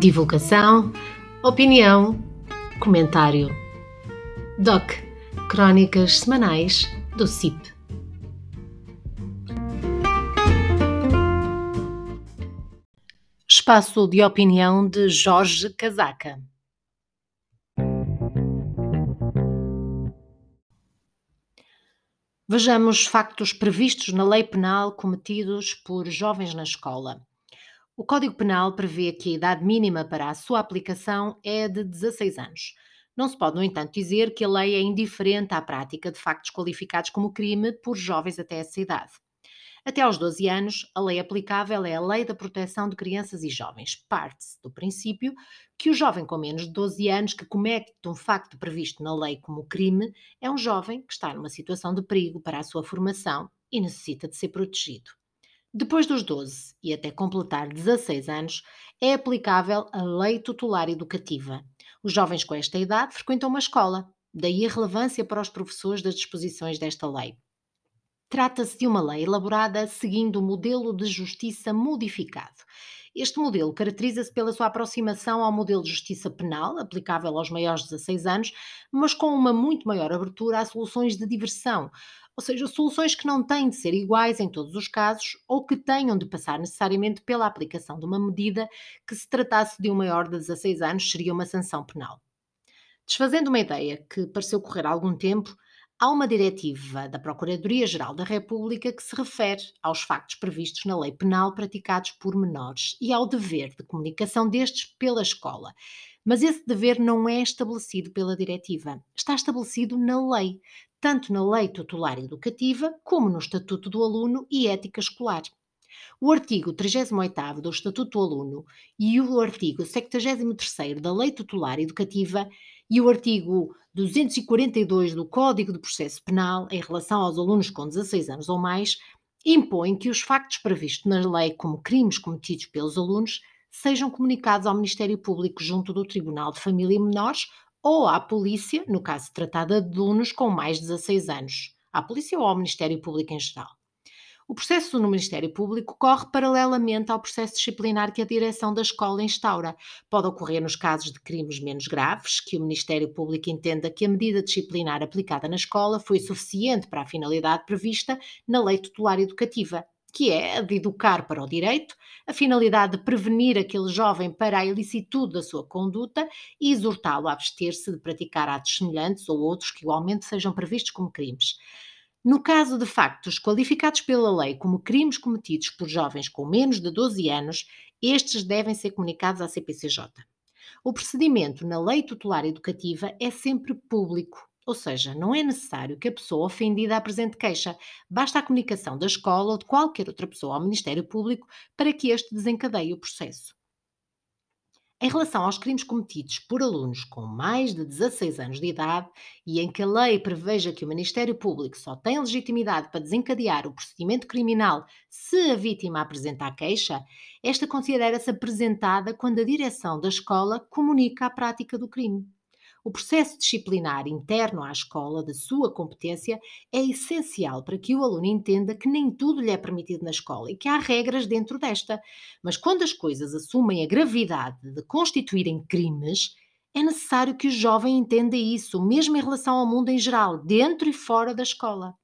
Divulgação, opinião, comentário. DOC Crónicas Semanais do CIP. Espaço de opinião de Jorge Casaca. Vejamos factos previstos na lei penal cometidos por jovens na escola. O Código Penal prevê que a idade mínima para a sua aplicação é de 16 anos. Não se pode, no entanto, dizer que a lei é indiferente à prática de factos qualificados como crime por jovens até essa idade. Até aos 12 anos, a lei aplicável é a Lei da Proteção de Crianças e Jovens. Parte-se do princípio que o jovem com menos de 12 anos que comete um facto previsto na lei como crime é um jovem que está numa situação de perigo para a sua formação e necessita de ser protegido. Depois dos 12 e até completar 16 anos, é aplicável a Lei Tutelar Educativa. Os jovens com esta idade frequentam uma escola, daí a relevância para os professores das disposições desta lei. Trata-se de uma lei elaborada seguindo o modelo de justiça modificado. Este modelo caracteriza-se pela sua aproximação ao modelo de justiça penal, aplicável aos maiores de 16 anos, mas com uma muito maior abertura a soluções de diversão, ou seja, soluções que não têm de ser iguais em todos os casos ou que tenham de passar necessariamente pela aplicação de uma medida que, se tratasse de um maior de 16 anos, seria uma sanção penal. Desfazendo uma ideia que pareceu correr há algum tempo, Há uma diretiva da Procuradoria-Geral da República que se refere aos factos previstos na lei penal praticados por menores e ao dever de comunicação destes pela escola. Mas esse dever não é estabelecido pela diretiva, está estabelecido na lei, tanto na Lei Tutelar Educativa como no Estatuto do Aluno e Ética Escolar. O artigo 38 do Estatuto do Aluno e o artigo 73 da Lei Tutelar Educativa e o artigo 242 do Código de Processo Penal, em relação aos alunos com 16 anos ou mais, impõe que os factos previstos na lei como crimes cometidos pelos alunos sejam comunicados ao Ministério Público junto do Tribunal de Família e Menores ou à Polícia, no caso de tratar de alunos com mais de 16 anos, à Polícia ou ao Ministério Público em geral. O processo no Ministério Público corre paralelamente ao processo disciplinar que a direção da escola instaura. Pode ocorrer nos casos de crimes menos graves, que o Ministério Público entenda que a medida disciplinar aplicada na escola foi suficiente para a finalidade prevista na Lei Tutelar Educativa, que é a de educar para o direito, a finalidade de prevenir aquele jovem para a ilicitude da sua conduta e exortá-lo a abster-se de praticar atos semelhantes ou outros que igualmente sejam previstos como crimes. No caso de factos qualificados pela lei como crimes cometidos por jovens com menos de 12 anos, estes devem ser comunicados à CPCJ. O procedimento na lei tutelar educativa é sempre público, ou seja, não é necessário que a pessoa ofendida apresente queixa, basta a comunicação da escola ou de qualquer outra pessoa ao Ministério Público para que este desencadeie o processo. Em relação aos crimes cometidos por alunos com mais de 16 anos de idade e em que a lei preveja que o Ministério Público só tem legitimidade para desencadear o procedimento criminal se a vítima apresentar queixa, esta considera-se apresentada quando a direção da escola comunica a prática do crime. O processo disciplinar interno à escola da sua competência é essencial para que o aluno entenda que nem tudo lhe é permitido na escola e que há regras dentro desta. Mas quando as coisas assumem a gravidade de constituírem crimes, é necessário que o jovem entenda isso, mesmo em relação ao mundo em geral, dentro e fora da escola.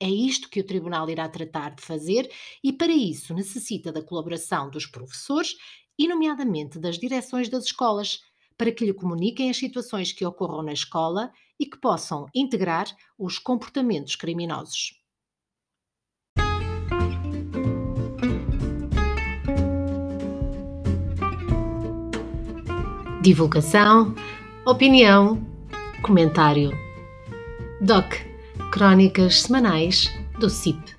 É isto que o Tribunal irá tratar de fazer e, para isso, necessita da colaboração dos professores e, nomeadamente, das direções das escolas, para que lhe comuniquem as situações que ocorram na escola e que possam integrar os comportamentos criminosos. Divulgação, opinião, comentário. DOC Crónicas Semanais do CIP.